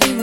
you